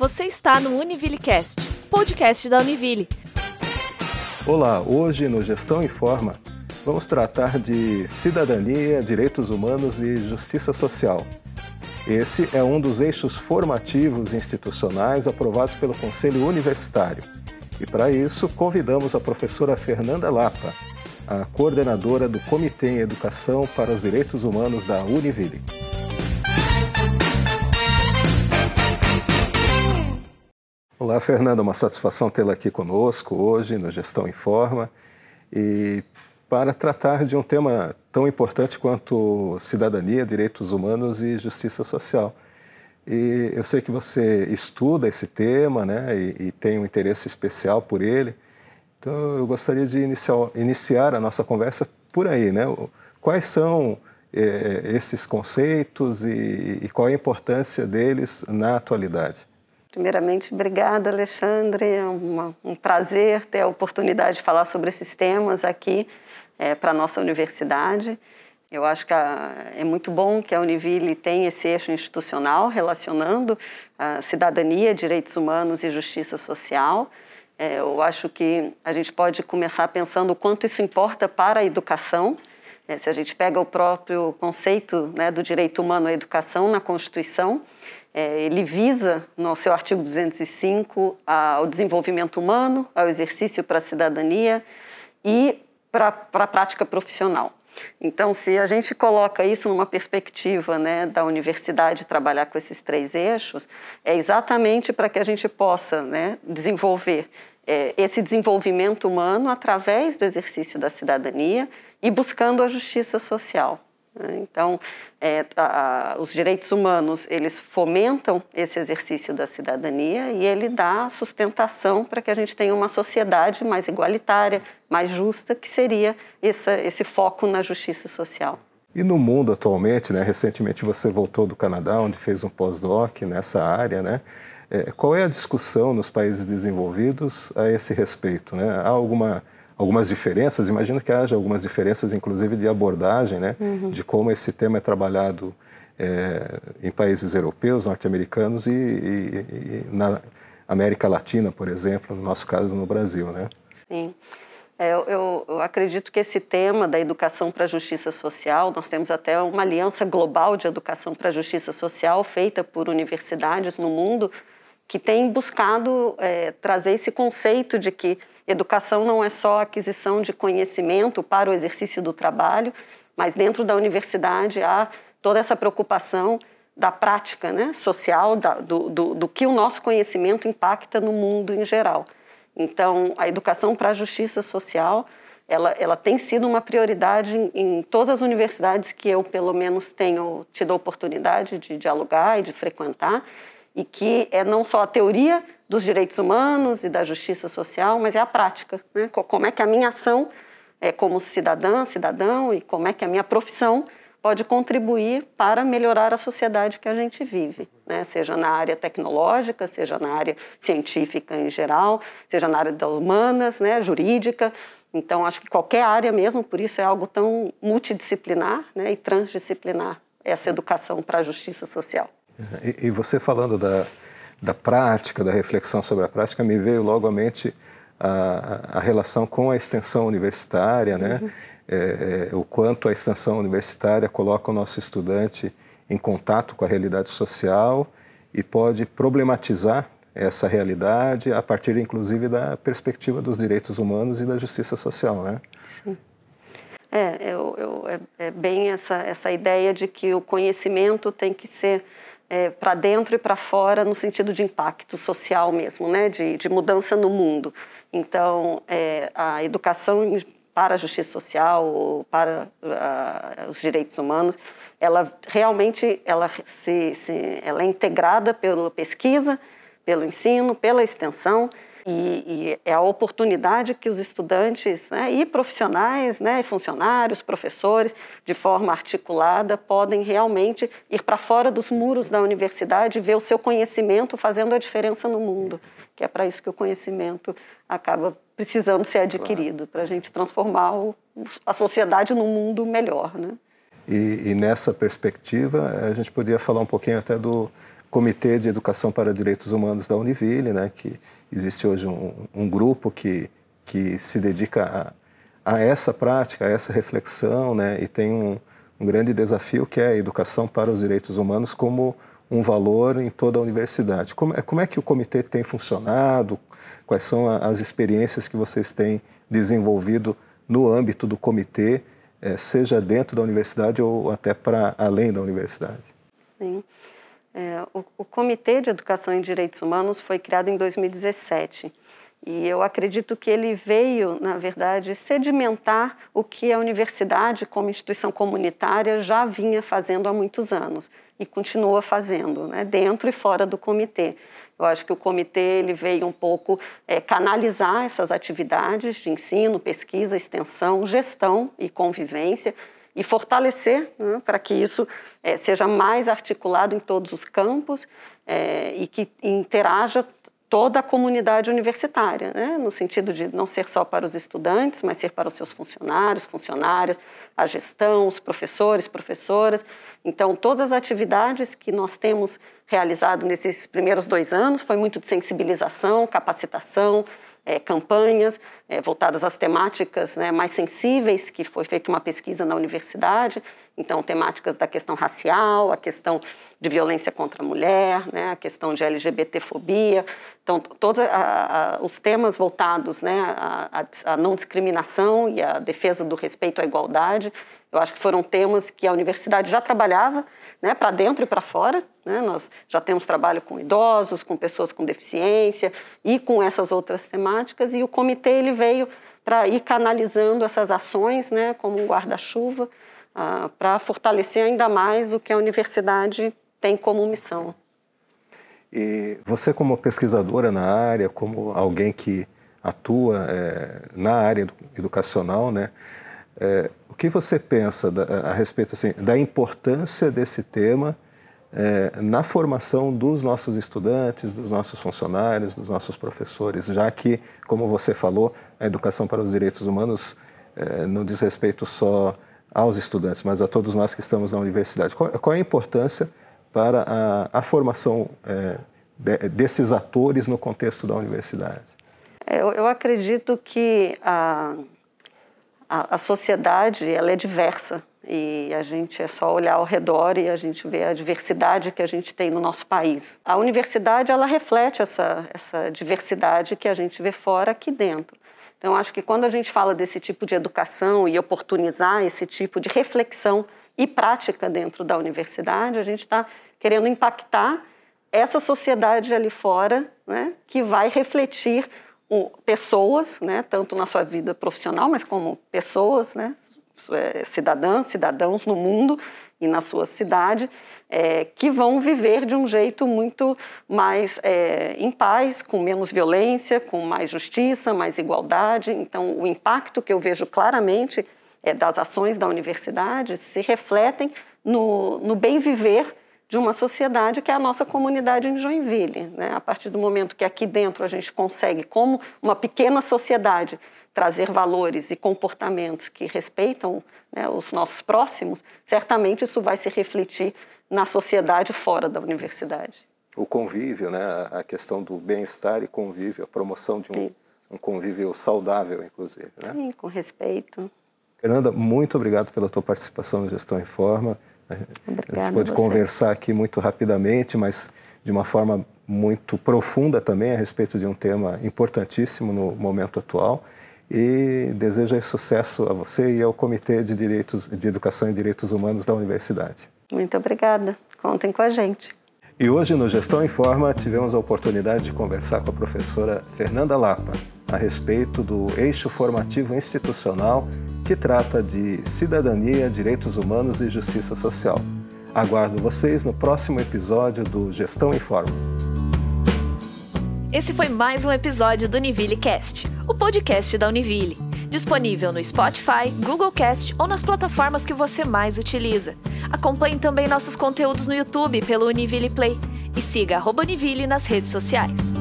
Você está no UniVilleCast, podcast da Univille. Olá, hoje no Gestão em Forma vamos tratar de cidadania, direitos humanos e justiça social. Esse é um dos eixos formativos institucionais aprovados pelo Conselho Universitário. E para isso, convidamos a professora Fernanda Lapa, a coordenadora do Comitê em Educação para os Direitos Humanos da Univille. Olá, Fernanda, uma satisfação tê-la aqui conosco hoje no Gestão em Forma e para tratar de um tema tão importante quanto cidadania, direitos humanos e justiça social. E eu sei que você estuda esse tema né, e, e tem um interesse especial por ele, então eu gostaria de iniciar, iniciar a nossa conversa por aí. Né? Quais são eh, esses conceitos e, e qual a importância deles na atualidade? Primeiramente, obrigada, Alexandre. É uma, um prazer ter a oportunidade de falar sobre esses temas aqui é, para a nossa universidade. Eu acho que a, é muito bom que a Univille tenha esse eixo institucional relacionando a cidadania, direitos humanos e justiça social. É, eu acho que a gente pode começar pensando o quanto isso importa para a educação. É, se a gente pega o próprio conceito né, do direito humano à educação na Constituição, é, ele visa, no seu artigo 205, ao desenvolvimento humano, ao exercício para a cidadania e para a prática profissional. Então, se a gente coloca isso numa perspectiva né, da universidade trabalhar com esses três eixos, é exatamente para que a gente possa né, desenvolver é, esse desenvolvimento humano através do exercício da cidadania e buscando a justiça social. Né? Então, é, a, os direitos humanos eles fomentam esse exercício da cidadania e ele dá sustentação para que a gente tenha uma sociedade mais igualitária, mais justa, que seria essa, esse foco na justiça social. E no mundo atualmente, né, recentemente você voltou do Canadá, onde fez um pós-doc nessa área, né? É, qual é a discussão nos países desenvolvidos a esse respeito? Né? Há alguma algumas diferenças, imagino que haja algumas diferenças, inclusive de abordagem, né, uhum. de como esse tema é trabalhado é, em países europeus, norte-americanos e, e, e, na América Latina, por exemplo, no nosso caso no Brasil, né? Sim. É, eu, eu, acredito que esse tema da educação para a justiça social, nós temos até uma aliança global de educação para a justiça social feita por universidades no mundo que tem buscado é, trazer esse conceito de que Educação não é só aquisição de conhecimento para o exercício do trabalho, mas dentro da universidade há toda essa preocupação da prática né, social, da, do, do, do que o nosso conhecimento impacta no mundo em geral. Então, a educação para a justiça social, ela, ela tem sido uma prioridade em, em, todas as universidades que eu, pelo menos, tenho tido a oportunidade de dialogar e de frequentar, e que é não só a teoria dos direitos humanos e da justiça social, mas é a prática. Né? Como é que a minha ação, é, como cidadã, cidadão, e como é que a minha profissão pode contribuir para melhorar a sociedade que a gente vive, né? seja na área tecnológica, seja na área científica em geral, seja na área das humanas, né? jurídica. Então, acho que qualquer área mesmo, por isso é algo tão multidisciplinar né? e transdisciplinar, essa educação para a justiça social. E, e você falando da, da prática, da reflexão sobre a prática, me veio logo à mente a, a relação com a extensão universitária, né? Uhum. É, é, o quanto a extensão universitária coloca o nosso estudante em contato com a realidade social e pode problematizar essa realidade a partir, inclusive, da perspectiva dos direitos humanos e da justiça social, né? Sim. É, eu, eu, é, é bem essa, essa ideia de que o conhecimento tem que ser é, para dentro e para fora no sentido de impacto social mesmo, né, de, de mudança no mundo. Então, é, a educação para a justiça social, para uh, os direitos humanos, ela realmente ela se, se, ela é integrada pela pesquisa, pelo ensino, pela extensão e, e, é a oportunidade que os estudantes né, e profissionais, né, funcionários, professores, de forma articulada, podem realmente ir para fora dos muros da universidade e ver o seu conhecimento fazendo a diferença no mundo, que é para isso que o conhecimento acaba precisando ser adquirido, claro. para a gente transformar o, a sociedade num mundo melhor. Né? E, e nessa perspectiva, a gente podia falar um pouquinho até do Comitê de Educação para Direitos Humanos da Univille, né, que existe hoje um, um grupo que, que se dedica a, a, essa prática, a essa reflexão, né, e tem um, um grande desafio que é a educação para os direitos humanos como um valor em toda a universidade. Como é, como é que o comitê tem funcionado? Quais são as experiências que vocês têm desenvolvido no âmbito do comitê, eh, seja dentro da universidade ou até para além da universidade? Sim. É, o, o Comitê de Educação em Direitos Humanos foi criado em 2017 e eu acredito que ele veio, na verdade, sedimentar o que a universidade, como instituição comunitária, já vinha fazendo há muitos anos e continua fazendo, né, dentro e fora do comitê. Eu acho que o comitê ele veio um pouco é, canalizar essas atividades de ensino, pesquisa, extensão, gestão e convivência e fortalecer né, para que isso é, seja mais articulado em todos os campos é, e que interaja toda a comunidade universitária, né? no sentido de não ser só para os estudantes, mas ser para os seus funcionários, funcionárias, a gestão, os professores, professoras. Então, todas as atividades que nós temos realizado nesses primeiros dois anos foi muito de sensibilização, capacitação, é, campanhas é, voltadas às temáticas né, mais sensíveis, que foi feita uma pesquisa na universidade, então temáticas da questão racial, a questão de violência contra a mulher, né, a questão de LGBTfobia, então todos a, a, os temas voltados né, à, à não discriminação e à defesa do respeito à igualdade, eu acho que foram temas que a universidade já trabalhava, né, para dentro e para fora. Né? Nós já temos trabalho com idosos, com pessoas com deficiência e com essas outras temáticas. E o comitê ele veio para ir canalizando essas ações, né, como um guarda-chuva, ah, para fortalecer ainda mais o que a universidade tem como missão. E você, como pesquisadora na área, como alguém que atua é, na área educacional, né? É, o que você pensa da, a respeito assim, da importância desse tema é, na formação dos nossos estudantes, dos nossos funcionários, dos nossos professores, já que, como você falou, a educação para os direitos humanos é, não diz respeito só aos estudantes, mas a todos nós que estamos na universidade. Qual, qual é a importância para a, a formação é, de, desses atores no contexto da universidade? É, eu, eu acredito que a a, a sociedade ela é diversa e a gente é só olhar ao redor e a gente vê a diversidade que a gente tem no nosso país. A universidade ela reflete essa, essa diversidade que a gente vê fora aqui dentro. Então acho que quando a gente fala desse tipo de educação e oportunizar esse tipo de reflexão e prática dentro da universidade, a gente está querendo impactar essa sociedade ali fora, né, que vai refletir pessoas, né, tanto na sua vida profissional, mas como pessoas, né, cidadãs, cidadãos no mundo e na sua cidade, é, que vão viver de um jeito muito mais é, em paz, com menos violência, com mais justiça, mais igualdade. Então, o impacto que eu vejo claramente é, das ações da universidade se refletem no, no bem viver de uma sociedade que é a nossa comunidade em Joinville. Né? A partir do momento que aqui dentro a gente consegue, como uma pequena sociedade, trazer valores e comportamentos que respeitam né, os nossos próximos, certamente isso vai se refletir na sociedade fora da universidade. O convívio, né, a questão do bem-estar e convívio, a promoção de um, um convívio saudável, inclusive. Né? Sim, com respeito. Fernanda, muito obrigado pela tua participação no Gestão em Forma. Obrigada a gente pode conversar aqui muito rapidamente, mas de uma forma muito profunda também a respeito de um tema importantíssimo no momento atual. E desejo sucesso a você e ao Comitê de, Direitos, de Educação e Direitos Humanos da Universidade. Muito obrigada. Contem com a gente. E hoje no Gestão em Forma tivemos a oportunidade de conversar com a professora Fernanda Lapa a respeito do eixo formativo institucional que trata de cidadania, direitos humanos e justiça social. Aguardo vocês no próximo episódio do Gestão em Forma. Esse foi mais um episódio do Univille Cast, o podcast da Univille. Disponível no Spotify, Google Cast ou nas plataformas que você mais utiliza. Acompanhe também nossos conteúdos no YouTube pelo Univille Play e siga Univille nas redes sociais.